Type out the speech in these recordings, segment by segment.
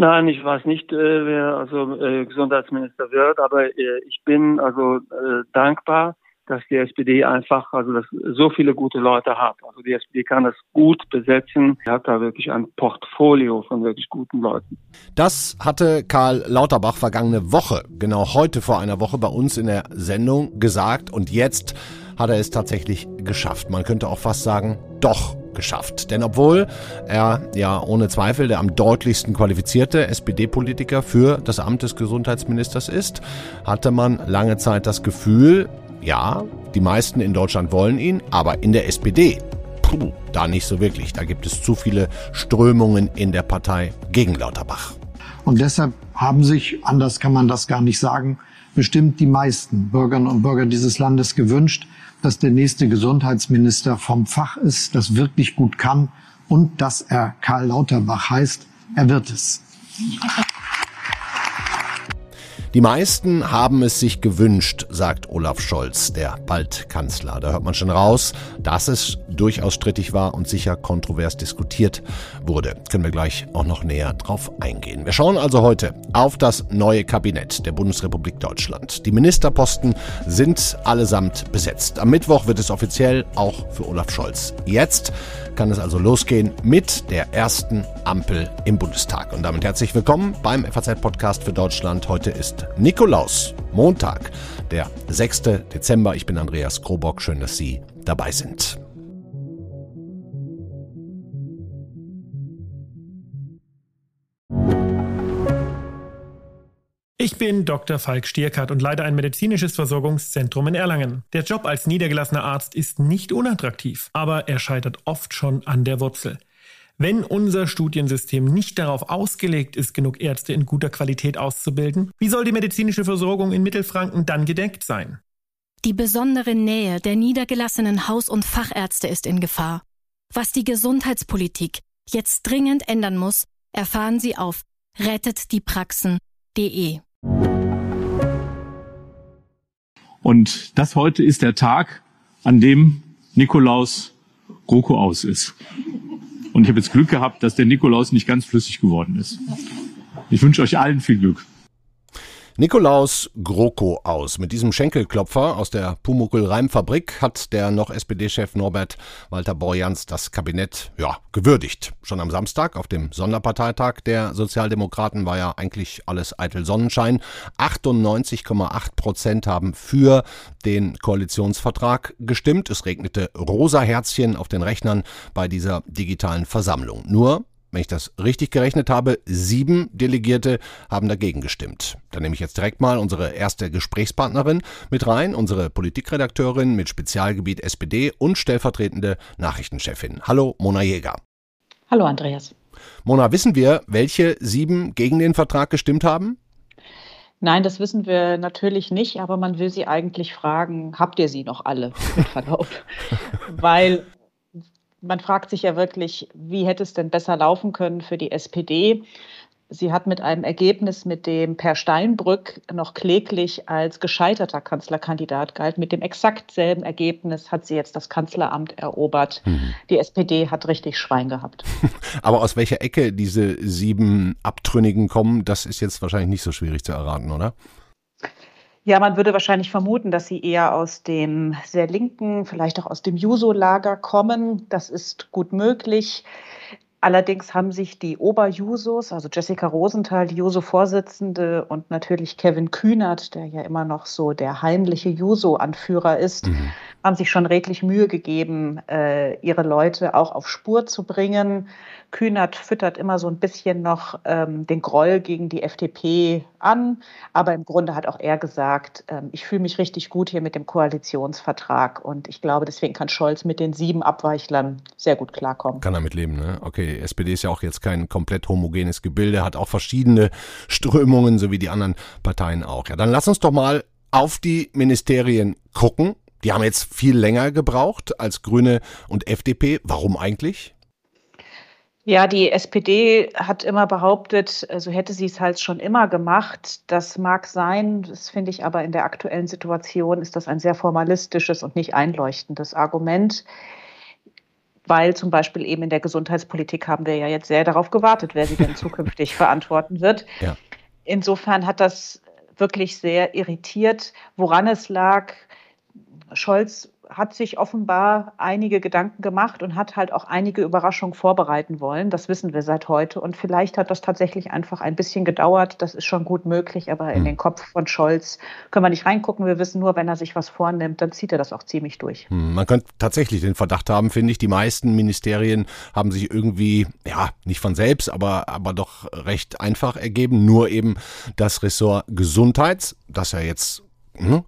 Nein, ich weiß nicht, äh, wer also äh, Gesundheitsminister wird, aber äh, ich bin also äh, dankbar, dass die SPD einfach, also dass so viele gute Leute hat. Also die SPD kann das gut besetzen. Sie hat da wirklich ein Portfolio von wirklich guten Leuten. Das hatte Karl Lauterbach vergangene Woche, genau heute vor einer Woche bei uns in der Sendung gesagt und jetzt hat er es tatsächlich geschafft. Man könnte auch fast sagen, doch geschafft. Denn obwohl er ja ohne Zweifel der am deutlichsten qualifizierte SPD-Politiker für das Amt des Gesundheitsministers ist, hatte man lange Zeit das Gefühl, ja, die meisten in Deutschland wollen ihn, aber in der SPD, puh, da nicht so wirklich. Da gibt es zu viele Strömungen in der Partei gegen Lauterbach. Und deshalb haben sich, anders kann man das gar nicht sagen, bestimmt die meisten Bürgerinnen und Bürger dieses Landes gewünscht, dass der nächste Gesundheitsminister vom Fach ist, das wirklich gut kann und dass er Karl Lauterbach heißt. Er wird es. Die meisten haben es sich gewünscht, sagt Olaf Scholz, der bald Kanzler. Da hört man schon raus, dass es durchaus strittig war und sicher kontrovers diskutiert wurde. Können wir gleich auch noch näher drauf eingehen. Wir schauen also heute auf das neue Kabinett der Bundesrepublik Deutschland. Die Ministerposten sind allesamt besetzt. Am Mittwoch wird es offiziell auch für Olaf Scholz. Jetzt kann es also losgehen mit der ersten Ampel im Bundestag. Und damit herzlich willkommen beim FAZ-Podcast für Deutschland. Heute ist Nikolaus, Montag, der 6. Dezember. Ich bin Andreas Krobock. Schön, dass Sie dabei sind. Ich bin Dr. Falk Stierkart und leite ein medizinisches Versorgungszentrum in Erlangen. Der Job als niedergelassener Arzt ist nicht unattraktiv, aber er scheitert oft schon an der Wurzel. Wenn unser Studiensystem nicht darauf ausgelegt ist, genug Ärzte in guter Qualität auszubilden, wie soll die medizinische Versorgung in Mittelfranken dann gedeckt sein? Die besondere Nähe der niedergelassenen Haus- und Fachärzte ist in Gefahr. Was die Gesundheitspolitik jetzt dringend ändern muss, erfahren Sie auf rettetdiepraxen.de. Und das heute ist der Tag, an dem Nikolaus GroKo aus ist. Und ich habe jetzt Glück gehabt, dass der Nikolaus nicht ganz flüssig geworden ist. Ich wünsche euch allen viel Glück. Nikolaus GroKo aus. Mit diesem Schenkelklopfer aus der Pumuckl-Reimfabrik hat der noch SPD-Chef Norbert Walter Borjans das Kabinett ja, gewürdigt. Schon am Samstag auf dem Sonderparteitag der Sozialdemokraten war ja eigentlich alles eitel Sonnenschein. 98,8 Prozent haben für den Koalitionsvertrag gestimmt. Es regnete rosa Herzchen auf den Rechnern bei dieser digitalen Versammlung. Nur wenn ich das richtig gerechnet habe, sieben Delegierte haben dagegen gestimmt. Dann nehme ich jetzt direkt mal unsere erste Gesprächspartnerin mit rein, unsere Politikredakteurin mit Spezialgebiet SPD und stellvertretende Nachrichtenchefin. Hallo, Mona Jäger. Hallo, Andreas. Mona, wissen wir, welche sieben gegen den Vertrag gestimmt haben? Nein, das wissen wir natürlich nicht, aber man will sie eigentlich fragen, habt ihr sie noch alle, mit Verlaub? Weil man fragt sich ja wirklich, wie hätte es denn besser laufen können für die SPD? Sie hat mit einem Ergebnis, mit dem Per Steinbrück noch kläglich als gescheiterter Kanzlerkandidat galt, mit dem exakt selben Ergebnis hat sie jetzt das Kanzleramt erobert. Mhm. Die SPD hat richtig Schwein gehabt. Aber aus welcher Ecke diese sieben Abtrünnigen kommen, das ist jetzt wahrscheinlich nicht so schwierig zu erraten, oder? Ja, man würde wahrscheinlich vermuten, dass sie eher aus dem sehr linken, vielleicht auch aus dem Juso-Lager kommen. Das ist gut möglich. Allerdings haben sich die Oberjusos, also Jessica Rosenthal, die Juso-Vorsitzende und natürlich Kevin Kühnert, der ja immer noch so der heimliche Juso-Anführer ist, mhm. Haben sich schon redlich Mühe gegeben, äh, ihre Leute auch auf Spur zu bringen. Kühnert füttert immer so ein bisschen noch ähm, den Groll gegen die FDP an. Aber im Grunde hat auch er gesagt, ähm, ich fühle mich richtig gut hier mit dem Koalitionsvertrag. Und ich glaube, deswegen kann Scholz mit den sieben Abweichlern sehr gut klarkommen. Kann damit leben, ne? Okay, SPD ist ja auch jetzt kein komplett homogenes Gebilde, hat auch verschiedene Strömungen, so wie die anderen Parteien auch. Ja, dann lass uns doch mal auf die Ministerien gucken. Die haben jetzt viel länger gebraucht als Grüne und FDP. Warum eigentlich? Ja, die SPD hat immer behauptet, so also hätte sie es halt schon immer gemacht. Das mag sein, das finde ich aber in der aktuellen Situation ist das ein sehr formalistisches und nicht einleuchtendes Argument. weil zum Beispiel eben in der Gesundheitspolitik haben wir ja jetzt sehr darauf gewartet, wer sie denn zukünftig verantworten wird. Ja. Insofern hat das wirklich sehr irritiert, woran es lag. Scholz hat sich offenbar einige Gedanken gemacht und hat halt auch einige Überraschungen vorbereiten wollen. Das wissen wir seit heute. Und vielleicht hat das tatsächlich einfach ein bisschen gedauert. Das ist schon gut möglich. Aber in hm. den Kopf von Scholz können wir nicht reingucken. Wir wissen nur, wenn er sich was vornimmt, dann zieht er das auch ziemlich durch. Hm, man könnte tatsächlich den Verdacht haben, finde ich, die meisten Ministerien haben sich irgendwie, ja, nicht von selbst, aber, aber doch recht einfach ergeben. Nur eben das Ressort Gesundheits, das ja jetzt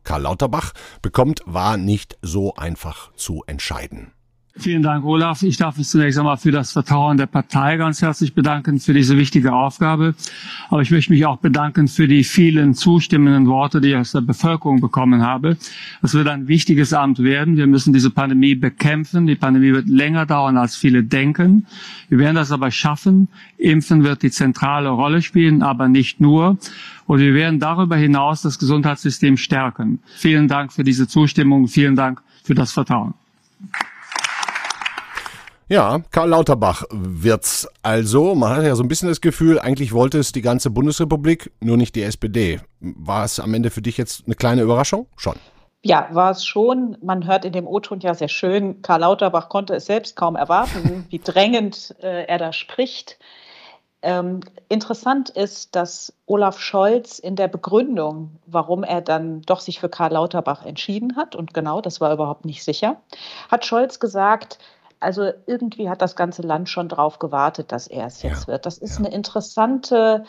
Karl Lauterbach bekommt, war nicht so einfach zu entscheiden. Vielen Dank, Olaf. Ich darf mich zunächst einmal für das Vertrauen der Partei ganz herzlich bedanken für diese wichtige Aufgabe. Aber ich möchte mich auch bedanken für die vielen zustimmenden Worte, die ich aus der Bevölkerung bekommen habe. Es wird ein wichtiges Amt werden. Wir müssen diese Pandemie bekämpfen. Die Pandemie wird länger dauern, als viele denken. Wir werden das aber schaffen. Impfen wird die zentrale Rolle spielen, aber nicht nur. Und wir werden darüber hinaus das Gesundheitssystem stärken. Vielen Dank für diese Zustimmung. Vielen Dank für das Vertrauen. Ja, Karl Lauterbach wird's also. Man hat ja so ein bisschen das Gefühl, eigentlich wollte es die ganze Bundesrepublik, nur nicht die SPD. War es am Ende für dich jetzt eine kleine Überraschung? Schon. Ja, war es schon. Man hört in dem O-Ton ja sehr schön, Karl Lauterbach konnte es selbst kaum erwarten, wie drängend äh, er da spricht. Ähm, interessant ist, dass Olaf Scholz in der Begründung, warum er dann doch sich für Karl Lauterbach entschieden hat, und genau, das war überhaupt nicht sicher, hat Scholz gesagt, also irgendwie hat das ganze Land schon drauf gewartet, dass er es jetzt ja, wird. Das ist ja. eine interessante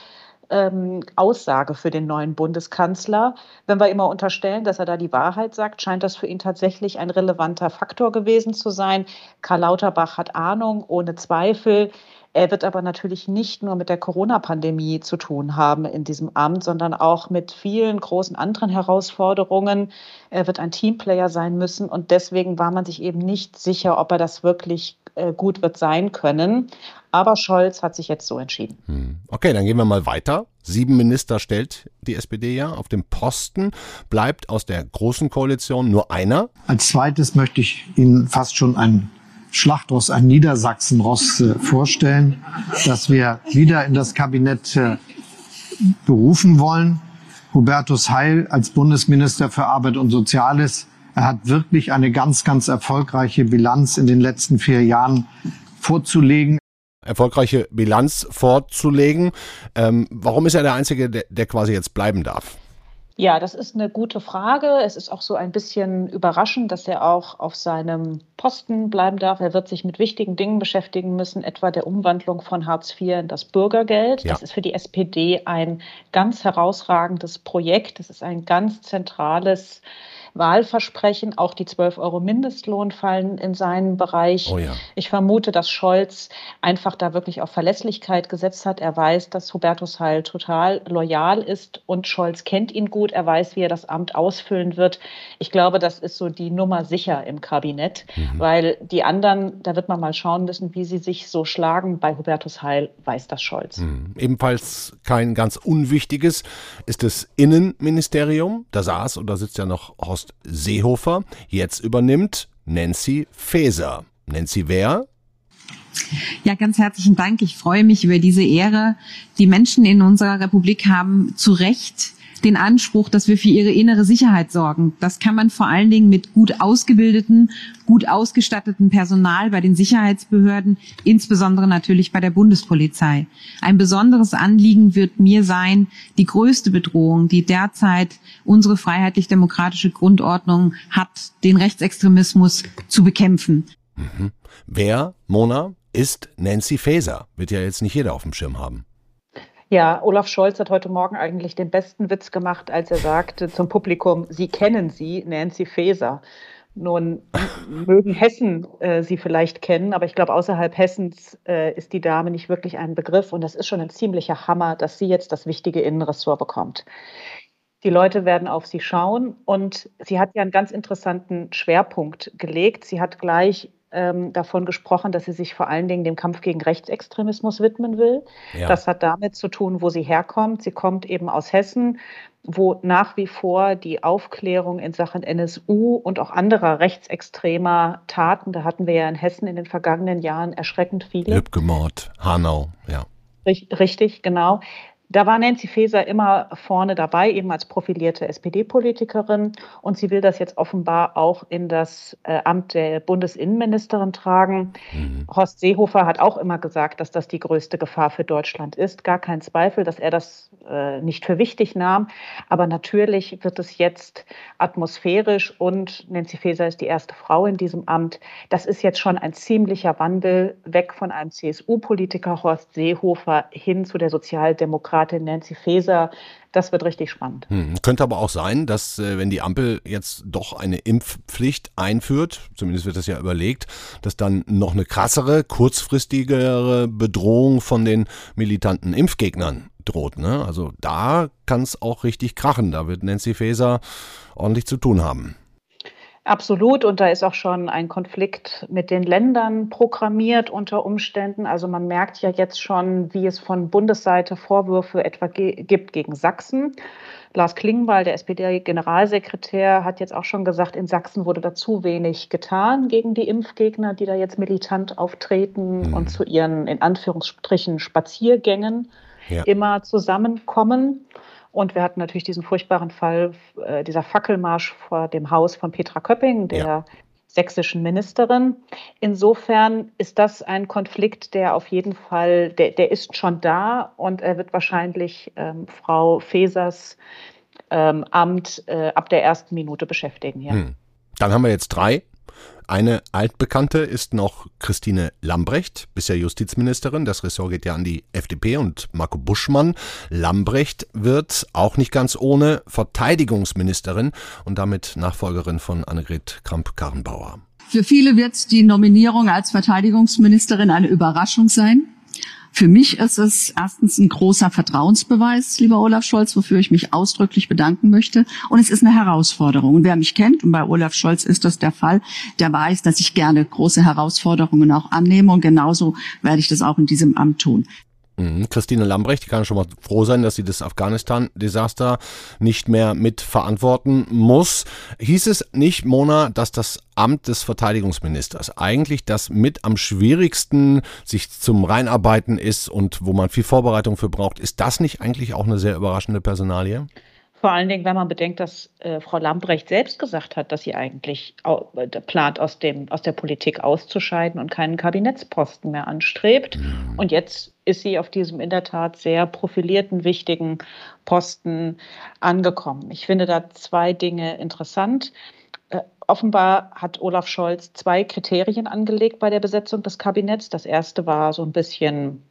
ähm, Aussage für den neuen Bundeskanzler. Wenn wir immer unterstellen, dass er da die Wahrheit sagt, scheint das für ihn tatsächlich ein relevanter Faktor gewesen zu sein. Karl Lauterbach hat Ahnung, ohne Zweifel. Er wird aber natürlich nicht nur mit der Corona-Pandemie zu tun haben in diesem Amt, sondern auch mit vielen großen anderen Herausforderungen. Er wird ein Teamplayer sein müssen und deswegen war man sich eben nicht sicher, ob er das wirklich äh, gut wird sein können. Aber Scholz hat sich jetzt so entschieden. Hm. Okay, dann gehen wir mal weiter. Sieben Minister stellt die SPD ja. Auf dem Posten bleibt aus der Großen Koalition nur einer. Als zweites möchte ich Ihnen fast schon ein Schlachtross, ein Niedersachsenross äh, vorstellen, dass wir wieder in das Kabinett äh, berufen wollen. Hubertus Heil als Bundesminister für Arbeit und Soziales. Er hat wirklich eine ganz, ganz erfolgreiche Bilanz in den letzten vier Jahren vorzulegen. Erfolgreiche Bilanz vorzulegen. Ähm, warum ist er der Einzige, der, der quasi jetzt bleiben darf? Ja, das ist eine gute Frage. Es ist auch so ein bisschen überraschend, dass er auch auf seinem Posten bleiben darf. Er wird sich mit wichtigen Dingen beschäftigen müssen, etwa der Umwandlung von Hartz IV in das Bürgergeld. Ja. Das ist für die SPD ein ganz herausragendes Projekt. Das ist ein ganz zentrales Wahlversprechen. Auch die 12 Euro Mindestlohn fallen in seinen Bereich. Oh ja. Ich vermute, dass Scholz einfach da wirklich auf Verlässlichkeit gesetzt hat. Er weiß, dass Hubertus Heil total loyal ist und Scholz kennt ihn gut. Er weiß, wie er das Amt ausfüllen wird. Ich glaube, das ist so die Nummer sicher im Kabinett, mhm. weil die anderen, da wird man mal schauen müssen, wie sie sich so schlagen. Bei Hubertus Heil weiß das Scholz. Mhm. Ebenfalls kein ganz unwichtiges ist das Innenministerium. Da saß oder sitzt ja noch Horst Horst Seehofer. Jetzt übernimmt Nancy Faeser. Nancy wer? Ja, ganz herzlichen Dank. Ich freue mich über diese Ehre. Die Menschen in unserer Republik haben zu Recht den Anspruch, dass wir für ihre innere Sicherheit sorgen. Das kann man vor allen Dingen mit gut ausgebildeten, gut ausgestatteten Personal bei den Sicherheitsbehörden, insbesondere natürlich bei der Bundespolizei. Ein besonderes Anliegen wird mir sein, die größte Bedrohung, die derzeit unsere freiheitlich-demokratische Grundordnung hat, den Rechtsextremismus zu bekämpfen. Mhm. Wer, Mona, ist Nancy Faeser? Wird ja jetzt nicht jeder auf dem Schirm haben. Ja, Olaf Scholz hat heute Morgen eigentlich den besten Witz gemacht, als er sagte zum Publikum, Sie kennen sie, Nancy Faeser. Nun mögen Hessen äh, sie vielleicht kennen, aber ich glaube, außerhalb Hessens äh, ist die Dame nicht wirklich ein Begriff. Und das ist schon ein ziemlicher Hammer, dass sie jetzt das wichtige Innenressort bekommt. Die Leute werden auf sie schauen und sie hat ja einen ganz interessanten Schwerpunkt gelegt. Sie hat gleich ähm, davon gesprochen, dass sie sich vor allen Dingen dem Kampf gegen Rechtsextremismus widmen will. Ja. Das hat damit zu tun, wo sie herkommt. Sie kommt eben aus Hessen, wo nach wie vor die Aufklärung in Sachen NSU und auch anderer rechtsextremer Taten, da hatten wir ja in Hessen in den vergangenen Jahren erschreckend viele. Lübcke-Mord, Hanau, ja. Richtig, genau. Da war Nancy Faeser immer vorne dabei, eben als profilierte SPD-Politikerin. Und sie will das jetzt offenbar auch in das äh, Amt der Bundesinnenministerin tragen. Mhm. Horst Seehofer hat auch immer gesagt, dass das die größte Gefahr für Deutschland ist. Gar kein Zweifel, dass er das äh, nicht für wichtig nahm. Aber natürlich wird es jetzt atmosphärisch und Nancy Faeser ist die erste Frau in diesem Amt. Das ist jetzt schon ein ziemlicher Wandel weg von einem CSU-Politiker Horst Seehofer hin zu der Sozialdemokratie Kandidatin Nancy Faeser. Das wird richtig spannend. Hm. Könnte aber auch sein, dass äh, wenn die Ampel jetzt doch eine Impfpflicht einführt, zumindest wird das ja überlegt, dass dann noch eine krassere, kurzfristigere Bedrohung von den militanten Impfgegnern droht. Ne? Also da kann es auch richtig krachen. Da wird Nancy Faeser ordentlich zu tun haben. Absolut. Und da ist auch schon ein Konflikt mit den Ländern programmiert unter Umständen. Also man merkt ja jetzt schon, wie es von Bundesseite Vorwürfe etwa ge gibt gegen Sachsen. Lars Klingbeil, der SPD-Generalsekretär, hat jetzt auch schon gesagt, in Sachsen wurde da zu wenig getan gegen die Impfgegner, die da jetzt militant auftreten mhm. und zu ihren, in Anführungsstrichen, Spaziergängen ja. immer zusammenkommen. Und wir hatten natürlich diesen furchtbaren Fall, äh, dieser Fackelmarsch vor dem Haus von Petra Köpping, der ja. sächsischen Ministerin. Insofern ist das ein Konflikt, der auf jeden Fall, der, der ist schon da und er wird wahrscheinlich ähm, Frau Fesers ähm, Amt äh, ab der ersten Minute beschäftigen. Ja. Hm. Dann haben wir jetzt drei eine altbekannte ist noch Christine Lambrecht, bisher Justizministerin. Das Ressort geht ja an die FDP und Marco Buschmann. Lambrecht wird auch nicht ganz ohne Verteidigungsministerin und damit Nachfolgerin von Annegret Kramp-Karrenbauer. Für viele wird die Nominierung als Verteidigungsministerin eine Überraschung sein. Für mich ist es erstens ein großer Vertrauensbeweis, lieber Olaf Scholz, wofür ich mich ausdrücklich bedanken möchte. Und es ist eine Herausforderung. Und wer mich kennt, und bei Olaf Scholz ist das der Fall, der weiß, dass ich gerne große Herausforderungen auch annehme. Und genauso werde ich das auch in diesem Amt tun. Mhm. Christine Lambrecht, die kann schon mal froh sein, dass sie das Afghanistan-Desaster nicht mehr mitverantworten muss. Hieß es nicht, Mona, dass das Amt des Verteidigungsministers eigentlich das mit am schwierigsten sich zum Reinarbeiten ist und wo man viel Vorbereitung für braucht? Ist das nicht eigentlich auch eine sehr überraschende Personalie? Vor allen Dingen, wenn man bedenkt, dass äh, Frau Lambrecht selbst gesagt hat, dass sie eigentlich äh, plant, aus, dem, aus der Politik auszuscheiden und keinen Kabinettsposten mehr anstrebt. Und jetzt ist sie auf diesem in der Tat sehr profilierten, wichtigen Posten angekommen. Ich finde da zwei Dinge interessant. Äh, offenbar hat Olaf Scholz zwei Kriterien angelegt bei der Besetzung des Kabinetts. Das erste war so ein bisschen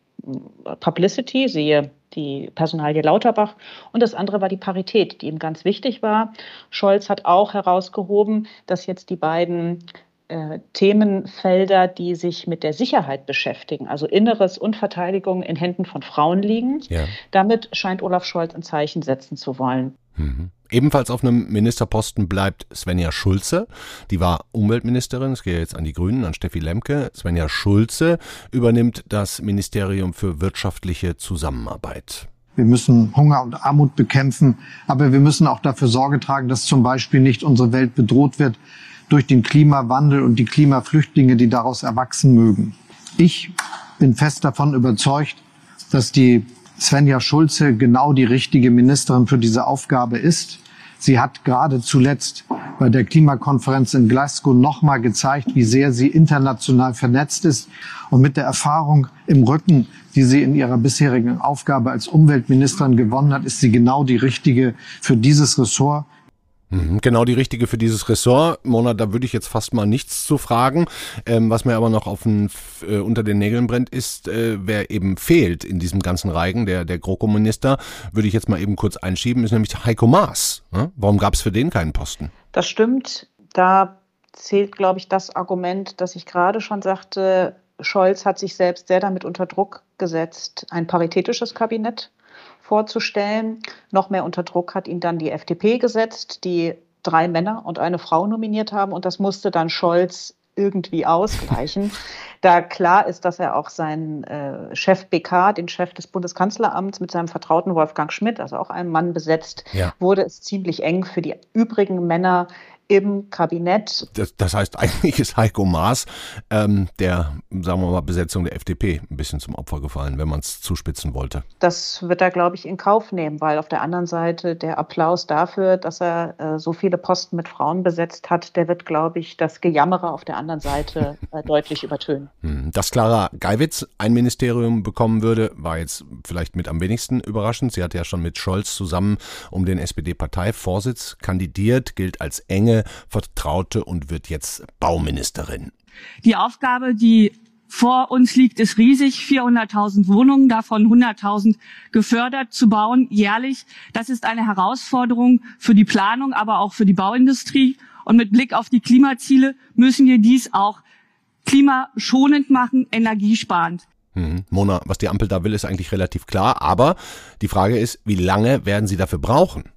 Publicity, siehe die Personalie Lauterbach. Und das andere war die Parität, die ihm ganz wichtig war. Scholz hat auch herausgehoben, dass jetzt die beiden äh, Themenfelder, die sich mit der Sicherheit beschäftigen, also Inneres und Verteidigung in Händen von Frauen liegen. Ja. Damit scheint Olaf Scholz ein Zeichen setzen zu wollen. Mhm. Ebenfalls auf einem Ministerposten bleibt Svenja Schulze. Die war Umweltministerin. Es geht jetzt an die Grünen, an Steffi Lemke. Svenja Schulze übernimmt das Ministerium für wirtschaftliche Zusammenarbeit. Wir müssen Hunger und Armut bekämpfen, aber wir müssen auch dafür Sorge tragen, dass zum Beispiel nicht unsere Welt bedroht wird durch den Klimawandel und die Klimaflüchtlinge, die daraus erwachsen mögen. Ich bin fest davon überzeugt, dass die Svenja Schulze genau die richtige Ministerin für diese Aufgabe ist. Sie hat gerade zuletzt bei der Klimakonferenz in Glasgow nochmal gezeigt, wie sehr sie international vernetzt ist. Und mit der Erfahrung im Rücken, die sie in ihrer bisherigen Aufgabe als Umweltministerin gewonnen hat, ist sie genau die richtige für dieses Ressort. Mhm, genau die richtige für dieses Ressort. Mona, da würde ich jetzt fast mal nichts zu fragen. Ähm, was mir aber noch auf den, äh, unter den Nägeln brennt, ist, äh, wer eben fehlt in diesem ganzen Reigen, der, der GroKo-Minister, würde ich jetzt mal eben kurz einschieben, ist nämlich Heiko Maas. Ne? Warum gab es für den keinen Posten? Das stimmt. Da zählt, glaube ich, das Argument, das ich gerade schon sagte. Scholz hat sich selbst sehr damit unter Druck gesetzt, ein paritätisches Kabinett vorzustellen. Noch mehr unter Druck hat ihn dann die FDP gesetzt, die drei Männer und eine Frau nominiert haben. Und das musste dann Scholz irgendwie ausgleichen. da klar ist, dass er auch seinen äh, Chef BK, den Chef des Bundeskanzleramts, mit seinem Vertrauten Wolfgang Schmidt, also auch einem Mann besetzt, ja. wurde es ziemlich eng für die übrigen Männer im Kabinett. Das, das heißt, eigentlich ist Heiko Maas ähm, der, sagen wir mal, Besetzung der FDP ein bisschen zum Opfer gefallen, wenn man es zuspitzen wollte. Das wird er, glaube ich, in Kauf nehmen, weil auf der anderen Seite der Applaus dafür, dass er äh, so viele Posten mit Frauen besetzt hat, der wird, glaube ich, das Gejammere auf der anderen Seite äh, deutlich übertönen. Hm, dass Clara Geiwitz ein Ministerium bekommen würde, war jetzt vielleicht mit am wenigsten überraschend. Sie hatte ja schon mit Scholz zusammen um den SPD-Parteivorsitz kandidiert, gilt als enge Vertraute und wird jetzt Bauministerin. Die Aufgabe, die vor uns liegt, ist riesig. 400.000 Wohnungen, davon 100.000 gefördert zu bauen, jährlich. Das ist eine Herausforderung für die Planung, aber auch für die Bauindustrie. Und mit Blick auf die Klimaziele müssen wir dies auch klimaschonend machen, energiesparend. Hm. Mona, was die Ampel da will, ist eigentlich relativ klar. Aber die Frage ist, wie lange werden sie dafür brauchen?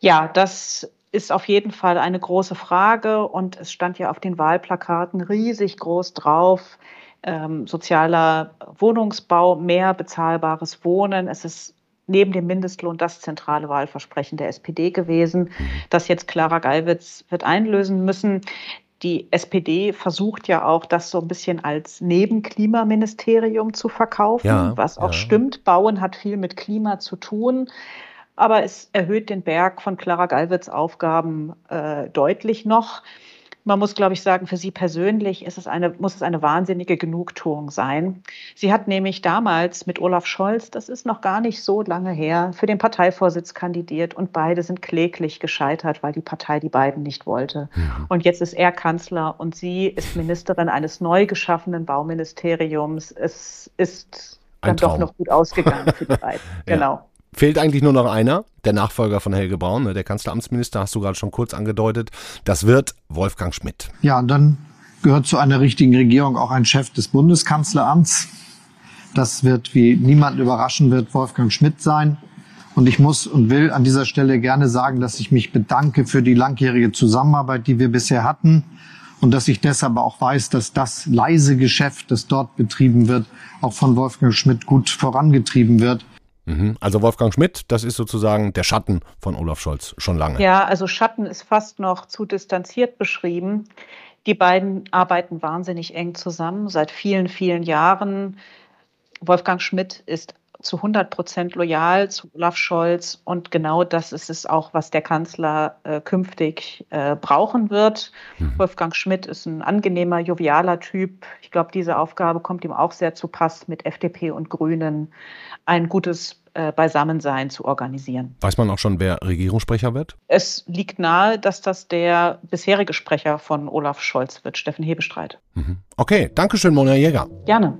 Ja, das ist auf jeden Fall eine große Frage und es stand ja auf den Wahlplakaten riesig groß drauf. Ähm, sozialer Wohnungsbau, mehr bezahlbares Wohnen. Es ist neben dem Mindestlohn das zentrale Wahlversprechen der SPD gewesen, das jetzt Clara Gallwitz wird einlösen müssen. Die SPD versucht ja auch, das so ein bisschen als Nebenklimaministerium zu verkaufen, ja, was auch ja. stimmt. Bauen hat viel mit Klima zu tun aber es erhöht den Berg von Clara Gallwitz Aufgaben äh, deutlich noch. Man muss, glaube ich, sagen, für sie persönlich ist es eine, muss es eine wahnsinnige Genugtuung sein. Sie hat nämlich damals mit Olaf Scholz, das ist noch gar nicht so lange her, für den Parteivorsitz kandidiert und beide sind kläglich gescheitert, weil die Partei die beiden nicht wollte. Und jetzt ist er Kanzler und sie ist Ministerin eines neu geschaffenen Bauministeriums. Es ist dann doch noch gut ausgegangen für die beiden. ja. Fehlt eigentlich nur noch einer, der Nachfolger von Helge Braun, ne, der Kanzleramtsminister, hast du gerade schon kurz angedeutet. Das wird Wolfgang Schmidt. Ja, und dann gehört zu einer richtigen Regierung auch ein Chef des Bundeskanzleramts. Das wird, wie niemand überraschen wird, Wolfgang Schmidt sein. Und ich muss und will an dieser Stelle gerne sagen, dass ich mich bedanke für die langjährige Zusammenarbeit, die wir bisher hatten. Und dass ich deshalb auch weiß, dass das leise Geschäft, das dort betrieben wird, auch von Wolfgang Schmidt gut vorangetrieben wird. Mhm. Also Wolfgang Schmidt, das ist sozusagen der Schatten von Olaf Scholz schon lange. Ja, also Schatten ist fast noch zu distanziert beschrieben. Die beiden arbeiten wahnsinnig eng zusammen seit vielen, vielen Jahren. Wolfgang Schmidt ist zu 100 Prozent loyal zu Olaf Scholz. Und genau das ist es auch, was der Kanzler äh, künftig äh, brauchen wird. Mhm. Wolfgang Schmidt ist ein angenehmer, jovialer Typ. Ich glaube, diese Aufgabe kommt ihm auch sehr zu Pass, mit FDP und Grünen ein gutes äh, Beisammensein zu organisieren. Weiß man auch schon, wer Regierungssprecher wird? Es liegt nahe, dass das der bisherige Sprecher von Olaf Scholz wird, Steffen Hebestreit. Mhm. Okay, danke schön, Mona Jäger. Gerne.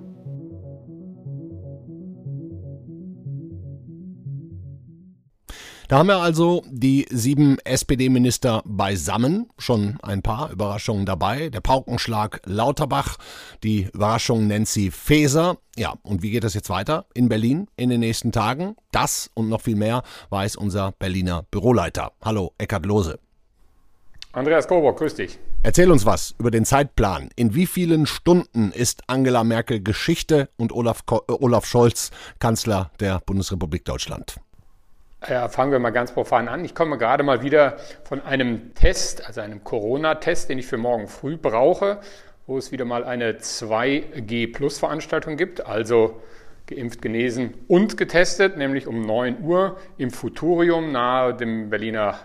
Da haben wir also die sieben SPD-Minister beisammen. Schon ein paar Überraschungen dabei. Der Paukenschlag Lauterbach, die Überraschung Nancy Faeser. Ja, und wie geht das jetzt weiter in Berlin in den nächsten Tagen? Das und noch viel mehr weiß unser Berliner Büroleiter. Hallo, Eckhard Lose. Andreas Kobock, grüß dich. Erzähl uns was über den Zeitplan. In wie vielen Stunden ist Angela Merkel Geschichte und Olaf, äh, Olaf Scholz Kanzler der Bundesrepublik Deutschland? Ja, fangen wir mal ganz profan an. Ich komme gerade mal wieder von einem Test, also einem Corona-Test, den ich für morgen früh brauche, wo es wieder mal eine 2G-Plus-Veranstaltung gibt, also geimpft, genesen und getestet, nämlich um 9 Uhr im Futurium nahe dem Berliner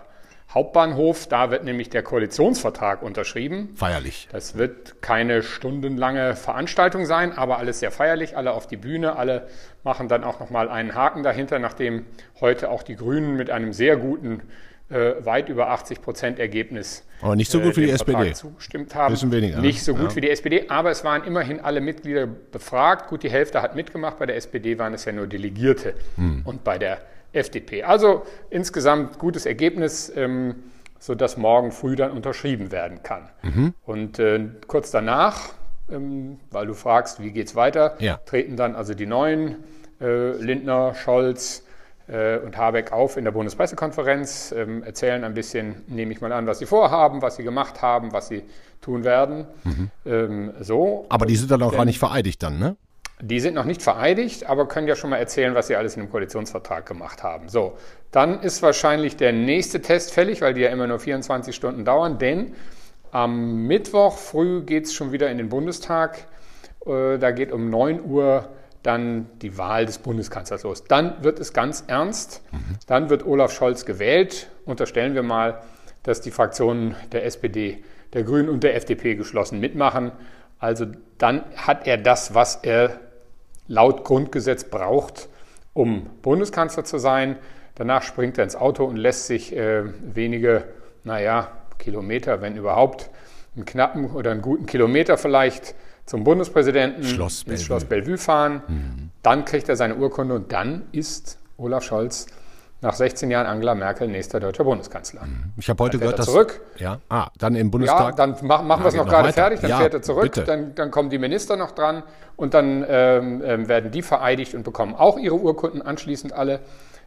Hauptbahnhof. Da wird nämlich der Koalitionsvertrag unterschrieben. Feierlich. Das wird keine stundenlange Veranstaltung sein, aber alles sehr feierlich. Alle auf die Bühne, alle machen dann auch nochmal einen Haken dahinter, nachdem heute auch die Grünen mit einem sehr guten, äh, weit über 80 Prozent Ergebnis aber nicht so gut äh, wie die SPD. zugestimmt haben. Bisschen weniger. Nicht so gut ja. wie die SPD, aber es waren immerhin alle Mitglieder befragt. Gut, die Hälfte hat mitgemacht. Bei der SPD waren es ja nur Delegierte. Hm. Und bei der FDP. Also insgesamt gutes Ergebnis, ähm, sodass morgen früh dann unterschrieben werden kann. Mhm. Und äh, kurz danach, ähm, weil du fragst, wie geht es weiter, ja. treten dann also die neuen äh, Lindner, Scholz, äh, und Habeck auf in der Bundespressekonferenz, ähm, erzählen ein bisschen, nehme ich mal an, was sie vorhaben, was sie gemacht haben, was sie tun werden. Mhm. Ähm, so. Aber die sind dann auch gar nicht vereidigt dann, ne? Die sind noch nicht vereidigt, aber können ja schon mal erzählen, was sie alles in dem Koalitionsvertrag gemacht haben. So, dann ist wahrscheinlich der nächste Test fällig, weil die ja immer nur 24 Stunden dauern, denn am Mittwoch früh geht es schon wieder in den Bundestag. Äh, da geht um 9 Uhr dann die Wahl des Bundeskanzlers los. Dann wird es ganz ernst. Mhm. Dann wird Olaf Scholz gewählt. Unterstellen wir mal, dass die Fraktionen der SPD, der Grünen und der FDP geschlossen mitmachen. Also dann hat er das, was er laut Grundgesetz braucht, um Bundeskanzler zu sein. Danach springt er ins Auto und lässt sich äh, wenige, naja, Kilometer, wenn überhaupt, einen knappen oder einen guten Kilometer vielleicht zum Bundespräsidenten Schloss ins Schloss Bellevue fahren. Mhm. Dann kriegt er seine Urkunde und dann ist Olaf Scholz nach 16 Jahren Angela Merkel nächster deutscher Bundeskanzler. Mhm. Ich habe heute gehört, dass zurück. Ja, ah, dann im Bundestag. Ja, dann mach, machen wir es noch gerade weiter. fertig. Dann ja, fährt er zurück. Dann, dann kommen die Minister noch dran und dann ähm, ähm, werden die vereidigt und bekommen auch ihre Urkunden anschließend alle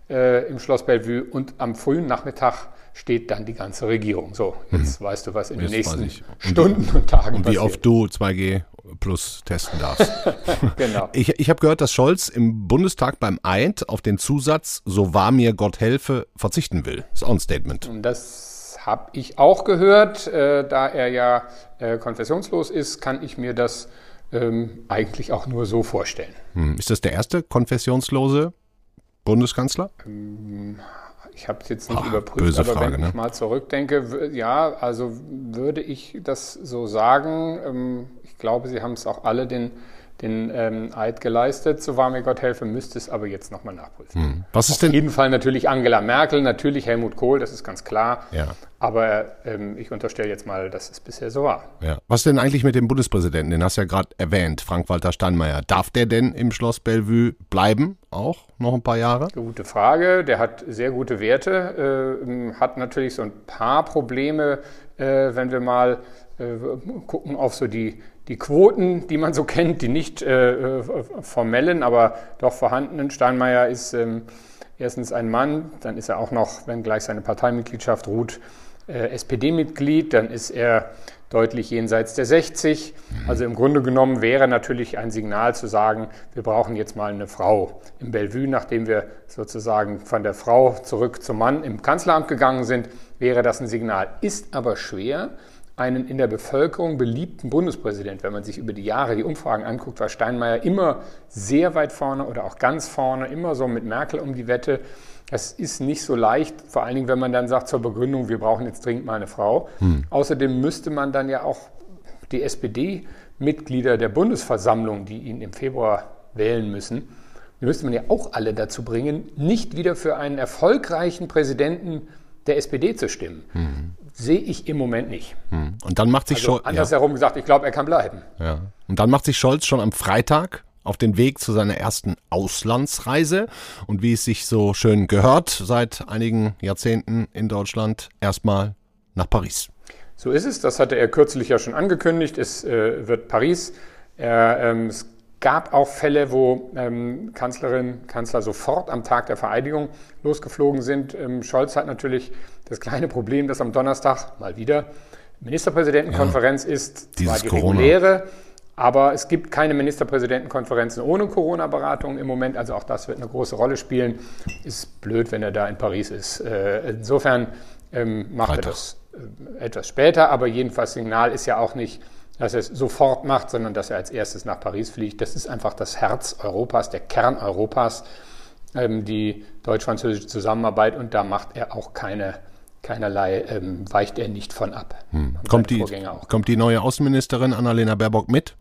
äh, im Schloss Bellevue. Und am frühen Nachmittag steht dann die ganze Regierung. So, jetzt mhm. weißt du, was in jetzt den nächsten Stunden und, Tagen und passiert. wie oft du 2G plus testen darfst. genau. Ich, ich habe gehört, dass Scholz im Bundestag beim Eid auf den Zusatz So wahr mir Gott helfe verzichten will. Das ist auch ein Statement. Das habe ich auch gehört. Äh, da er ja äh, konfessionslos ist, kann ich mir das ähm, eigentlich auch nur so vorstellen. Hm. Ist das der erste konfessionslose Bundeskanzler? Ähm, ich habe es jetzt nicht Ach, überprüft, aber Frage, wenn ich ne? mal zurückdenke, ja, also würde ich das so sagen. Ähm, ich glaube, Sie haben es auch alle den, den ähm, Eid geleistet. So wahr mir Gott helfe, müsste es aber jetzt nochmal nachprüfen. Hm. Was ist Auf denn? jeden Fall natürlich Angela Merkel, natürlich Helmut Kohl, das ist ganz klar. Ja. Aber ähm, ich unterstelle jetzt mal, dass es bisher so war. Ja. Was denn eigentlich mit dem Bundespräsidenten? Den hast du ja gerade erwähnt, Frank-Walter Steinmeier. Darf der denn im Schloss Bellevue bleiben? Auch noch ein paar Jahre? Gute Frage. Der hat sehr gute Werte, äh, hat natürlich so ein paar Probleme, äh, wenn wir mal äh, gucken auf so die, die Quoten, die man so kennt, die nicht äh, formellen, aber doch vorhandenen. Steinmeier ist ähm, erstens ein Mann, dann ist er auch noch, wenn gleich seine Parteimitgliedschaft ruht, äh, SPD-Mitglied, dann ist er deutlich jenseits der 60. Also im Grunde genommen wäre natürlich ein Signal zu sagen, wir brauchen jetzt mal eine Frau im Bellevue, nachdem wir sozusagen von der Frau zurück zum Mann im Kanzleramt gegangen sind, wäre das ein Signal. Ist aber schwer, einen in der Bevölkerung beliebten Bundespräsident, wenn man sich über die Jahre die Umfragen anguckt, war Steinmeier immer sehr weit vorne oder auch ganz vorne, immer so mit Merkel um die Wette. Das ist nicht so leicht, vor allen Dingen, wenn man dann sagt zur Begründung, wir brauchen jetzt dringend mal eine Frau. Hm. Außerdem müsste man dann ja auch die SPD-Mitglieder der Bundesversammlung, die ihn im Februar wählen müssen, die müsste man ja auch alle dazu bringen, nicht wieder für einen erfolgreichen Präsidenten der SPD zu stimmen. Hm. Sehe ich im Moment nicht. Hm. Und dann macht sich also Scholz. Andersherum ja. gesagt, ich glaube, er kann bleiben. Ja. Und dann macht sich Scholz schon am Freitag auf den Weg zu seiner ersten Auslandsreise und wie es sich so schön gehört seit einigen Jahrzehnten in Deutschland erstmal nach Paris. So ist es, das hatte er kürzlich ja schon angekündigt, es äh, wird Paris. Er, ähm, es gab auch Fälle, wo ähm, Kanzlerin, Kanzler sofort am Tag der Vereidigung losgeflogen sind. Ähm, Scholz hat natürlich das kleine Problem, dass am Donnerstag mal wieder Ministerpräsidentenkonferenz ja, ist, zwar die reguläre, Corona. Aber es gibt keine Ministerpräsidentenkonferenzen ohne Corona-Beratung im Moment. Also auch das wird eine große Rolle spielen. Ist blöd, wenn er da in Paris ist. Äh, insofern ähm, macht Freitag. er das äh, etwas später. Aber jedenfalls Signal ist ja auch nicht, dass er es sofort macht, sondern dass er als erstes nach Paris fliegt. Das ist einfach das Herz Europas, der Kern Europas, ähm, die deutsch-französische Zusammenarbeit. Und da macht er auch keine keinerlei ähm, weicht er nicht von ab. Hm. Kommt, die, kommt die neue Außenministerin Annalena Baerbock mit?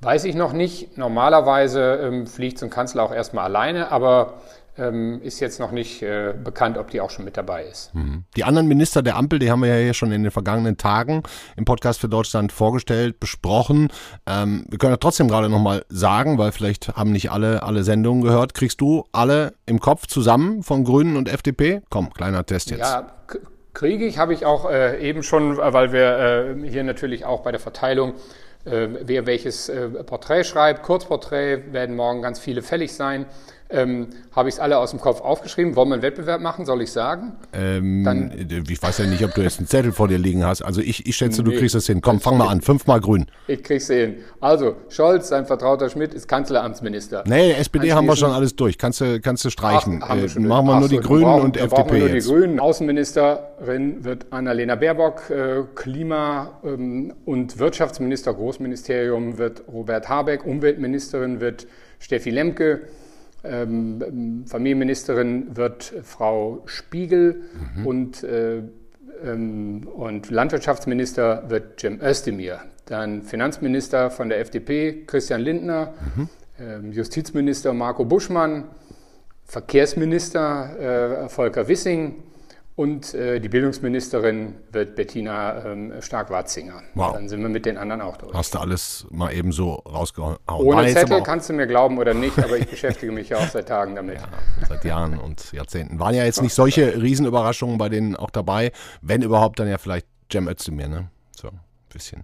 Weiß ich noch nicht. Normalerweise ähm, fliegt so ein Kanzler auch erstmal alleine, aber ähm, ist jetzt noch nicht äh, bekannt, ob die auch schon mit dabei ist. Mhm. Die anderen Minister der Ampel, die haben wir ja hier schon in den vergangenen Tagen im Podcast für Deutschland vorgestellt, besprochen. Ähm, wir können ja trotzdem gerade nochmal sagen, weil vielleicht haben nicht alle alle Sendungen gehört. Kriegst du alle im Kopf zusammen von Grünen und FDP? Komm, kleiner Test jetzt. Ja, kriege ich, habe ich auch äh, eben schon, weil wir äh, hier natürlich auch bei der Verteilung äh, wer welches äh, Porträt schreibt. Kurzporträt werden morgen ganz viele fällig sein. Ähm, habe ich es alle aus dem Kopf aufgeschrieben. Wollen wir einen Wettbewerb machen, soll ich sagen? Ähm, Dann, ich weiß ja nicht, ob du jetzt einen Zettel vor dir liegen hast. Also ich, ich schätze, nee, du kriegst es hin. Komm, fang mal an. Fünfmal grün. Ich krieg's hin. Also, Scholz, sein vertrauter Schmidt, ist Kanzleramtsminister. Nee, SPD haben wir schon alles durch. Kannst du, kannst du streichen. Ach, äh, machen wir nur die Grünen brauchen, und FDP wir nur jetzt. die Grünen. Außenministerin wird Annalena Baerbock. Äh, Klima- ähm, und Wirtschaftsminister, Großministerium wird Robert Habeck. Umweltministerin wird Steffi Lemke. Ähm, Familienministerin wird Frau Spiegel mhm. und, äh, ähm, und Landwirtschaftsminister wird Cem Özdemir. Dann Finanzminister von der FDP Christian Lindner, mhm. ähm, Justizminister Marco Buschmann, Verkehrsminister äh, Volker Wissing, und äh, die Bildungsministerin wird Bettina ähm, Stark-Watzinger. Wow. Dann sind wir mit den anderen auch durch. Hast du alles mal eben so rausgehauen? Ohne Zettel kannst du mir glauben oder nicht, aber ich beschäftige mich ja auch seit Tagen damit. Ja, seit Jahren und Jahrzehnten. Waren ja jetzt nicht solche Riesenüberraschungen bei denen auch dabei. Wenn überhaupt, dann ja vielleicht Cem Özdemir, ne? So, ein bisschen.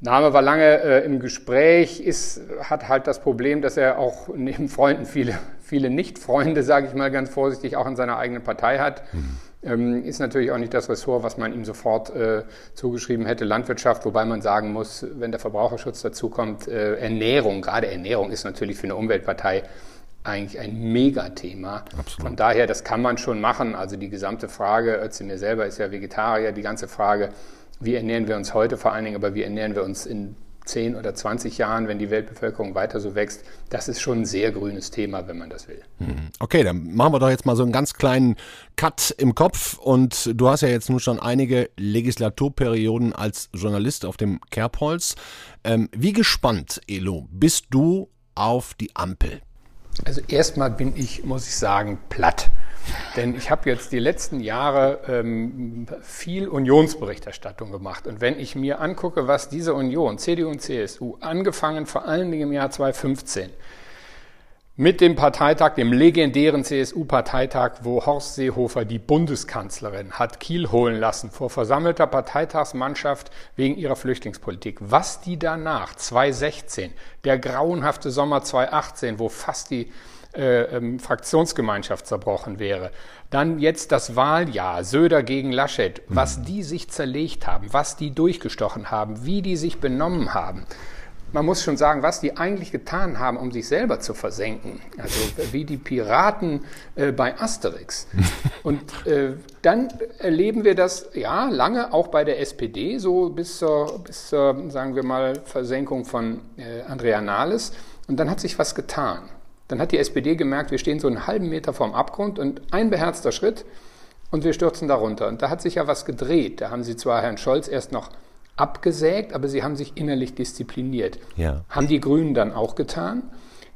Name war lange äh, im Gespräch, ist, hat halt das Problem, dass er auch neben Freunden viele, viele Nicht-Freunde, sage ich mal ganz vorsichtig, auch in seiner eigenen Partei hat. Mhm. Ähm, ist natürlich auch nicht das Ressort, was man ihm sofort äh, zugeschrieben hätte, Landwirtschaft, wobei man sagen muss, wenn der Verbraucherschutz dazukommt, äh, Ernährung, gerade Ernährung ist natürlich für eine Umweltpartei eigentlich ein Megathema. Absolut. Von daher, das kann man schon machen. Also die gesamte Frage, Özdemir selber ist ja Vegetarier, die ganze Frage, wie ernähren wir uns heute vor allen Dingen, aber wie ernähren wir uns in 10 oder 20 Jahren, wenn die Weltbevölkerung weiter so wächst, das ist schon ein sehr grünes Thema, wenn man das will. Hm. Okay, dann machen wir doch jetzt mal so einen ganz kleinen Cut im Kopf. Und du hast ja jetzt nun schon einige Legislaturperioden als Journalist auf dem Kerbholz. Ähm, wie gespannt, Elo, bist du auf die Ampel? Also erstmal bin ich, muss ich sagen, platt. Denn ich habe jetzt die letzten Jahre ähm, viel Unionsberichterstattung gemacht. Und wenn ich mir angucke, was diese Union, CDU und CSU, angefangen vor allen Dingen im Jahr 2015, mit dem Parteitag, dem legendären CSU-Parteitag, wo Horst Seehofer die Bundeskanzlerin hat Kiel holen lassen vor versammelter Parteitagsmannschaft wegen ihrer Flüchtlingspolitik. Was die danach, 2016, der grauenhafte Sommer 2018, wo fast die äh, ähm, Fraktionsgemeinschaft zerbrochen wäre. Dann jetzt das Wahljahr, Söder gegen Laschet, was mhm. die sich zerlegt haben, was die durchgestochen haben, wie die sich benommen haben. Man muss schon sagen, was die eigentlich getan haben, um sich selber zu versenken. Also wie die Piraten äh, bei Asterix. Und äh, dann erleben wir das, ja, lange auch bei der SPD, so bis zur, bis zur sagen wir mal, Versenkung von äh, Andrea Nahles. Und dann hat sich was getan. Dann hat die SPD gemerkt, wir stehen so einen halben Meter vorm Abgrund und ein beherzter Schritt und wir stürzen darunter. Und da hat sich ja was gedreht. Da haben sie zwar Herrn Scholz erst noch abgesägt, aber sie haben sich innerlich diszipliniert. Ja. Haben die Grünen dann auch getan.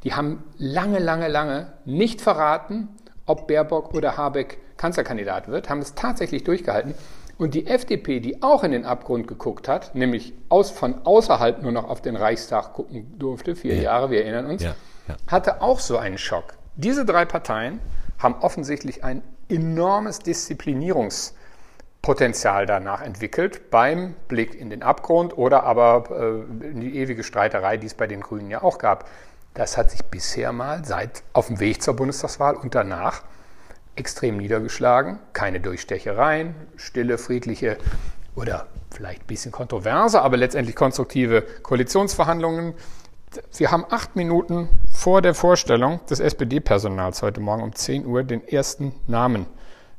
Die haben lange, lange, lange nicht verraten, ob Baerbock oder Habeck Kanzlerkandidat wird, haben es tatsächlich durchgehalten. Und die FDP, die auch in den Abgrund geguckt hat, nämlich aus, von außerhalb nur noch auf den Reichstag gucken durfte, vier ja. Jahre, wir erinnern uns, ja hatte auch so einen Schock. Diese drei Parteien haben offensichtlich ein enormes Disziplinierungspotenzial danach entwickelt beim Blick in den Abgrund oder aber äh, in die ewige Streiterei, die es bei den Grünen ja auch gab. Das hat sich bisher mal seit auf dem Weg zur Bundestagswahl und danach extrem niedergeschlagen. Keine Durchstechereien, stille, friedliche oder vielleicht ein bisschen kontroverse, aber letztendlich konstruktive Koalitionsverhandlungen wir haben acht Minuten vor der Vorstellung des SPD-Personals heute Morgen um 10 Uhr den ersten Namen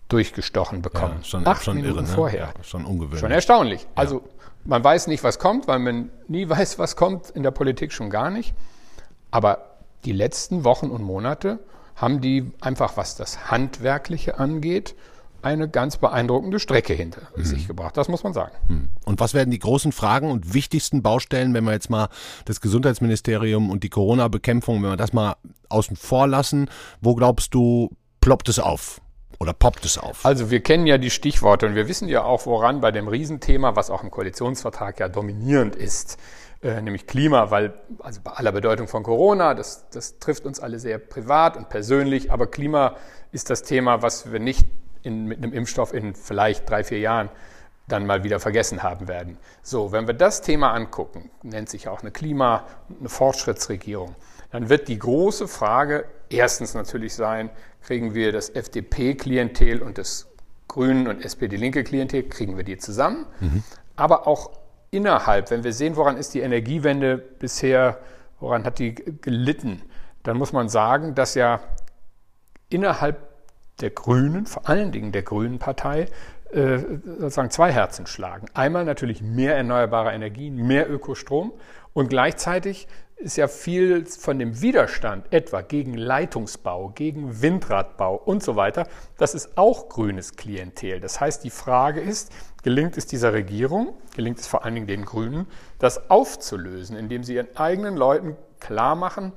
durchgestochen bekommen. Ja, schon, acht schon Minuten irre, ne? vorher. Ja, schon ungewöhnlich. Schon erstaunlich. Ja. Also man weiß nicht, was kommt, weil man nie weiß, was kommt, in der Politik schon gar nicht. Aber die letzten Wochen und Monate haben die einfach, was das Handwerkliche angeht, eine ganz beeindruckende Strecke hinter mhm. sich gebracht. Das muss man sagen. Mhm. Und was werden die großen Fragen und wichtigsten Baustellen, wenn wir jetzt mal das Gesundheitsministerium und die Corona-Bekämpfung, wenn wir das mal außen vor lassen, wo glaubst du, ploppt es auf? Oder poppt es auf? Also wir kennen ja die Stichworte und wir wissen ja auch, woran bei dem Riesenthema, was auch im Koalitionsvertrag ja dominierend ist, äh, nämlich Klima, weil, also bei aller Bedeutung von Corona, das, das trifft uns alle sehr privat und persönlich, aber Klima ist das Thema, was wir nicht in, mit einem Impfstoff in vielleicht drei, vier Jahren dann mal wieder vergessen haben werden. So, wenn wir das Thema angucken, nennt sich auch eine Klima, eine Fortschrittsregierung, dann wird die große Frage erstens natürlich sein, kriegen wir das FDP-Klientel und das Grünen und SPD-Linke-Klientel, kriegen wir die zusammen? Mhm. Aber auch innerhalb, wenn wir sehen, woran ist die Energiewende bisher, woran hat die gelitten, dann muss man sagen, dass ja innerhalb der Grünen, vor allen Dingen der Grünen Partei, äh, sozusagen zwei Herzen schlagen. Einmal natürlich mehr erneuerbare Energien, mehr Ökostrom und gleichzeitig ist ja viel von dem Widerstand etwa gegen Leitungsbau, gegen Windradbau und so weiter, das ist auch grünes Klientel. Das heißt, die Frage ist, gelingt es dieser Regierung, gelingt es vor allen Dingen den Grünen, das aufzulösen, indem sie ihren eigenen Leuten klar machen,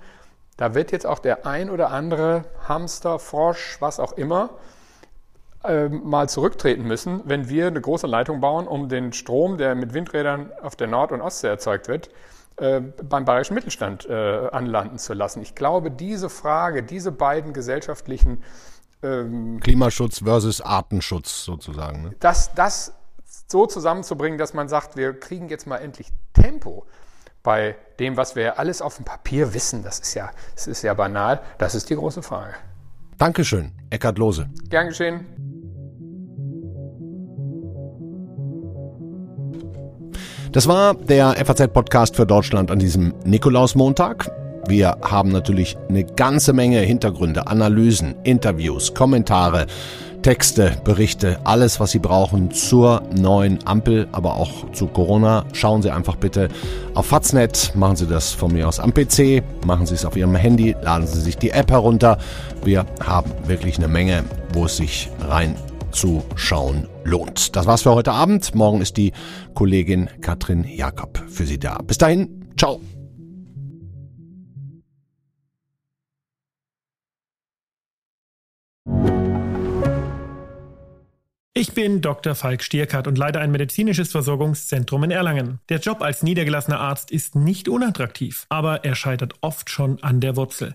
da wird jetzt auch der ein oder andere Hamster, Frosch, was auch immer, äh, mal zurücktreten müssen, wenn wir eine große Leitung bauen, um den Strom, der mit Windrädern auf der Nord- und Ostsee erzeugt wird, beim bayerischen Mittelstand äh, anlanden zu lassen. Ich glaube, diese Frage, diese beiden gesellschaftlichen ähm, Klimaschutz versus Artenschutz sozusagen. Ne? Das, das so zusammenzubringen, dass man sagt, wir kriegen jetzt mal endlich Tempo bei dem, was wir alles auf dem Papier wissen, das ist ja, das ist ja banal, das ist die große Frage. Dankeschön, Eckhard Lose. Gern geschehen. Das war der FAZ-Podcast für Deutschland an diesem Nikolausmontag. Wir haben natürlich eine ganze Menge Hintergründe, Analysen, Interviews, Kommentare, Texte, Berichte, alles, was Sie brauchen zur neuen Ampel, aber auch zu Corona. Schauen Sie einfach bitte auf Faznet, machen Sie das von mir aus am PC, machen Sie es auf Ihrem Handy, laden Sie sich die App herunter. Wir haben wirklich eine Menge, wo es sich rein zu schauen lohnt. Das war's für heute Abend. Morgen ist die Kollegin Katrin Jakob für Sie da. Bis dahin, ciao. Ich bin Dr. Falk Stierkart und leite ein medizinisches Versorgungszentrum in Erlangen. Der Job als niedergelassener Arzt ist nicht unattraktiv, aber er scheitert oft schon an der Wurzel.